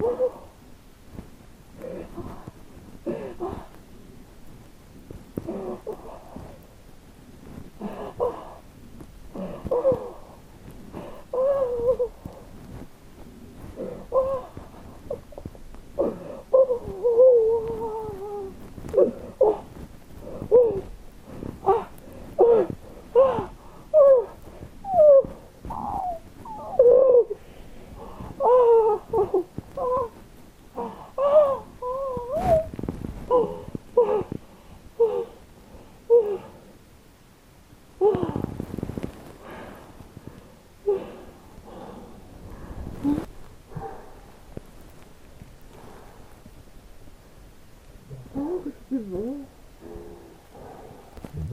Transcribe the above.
Woo! Oh, que bom.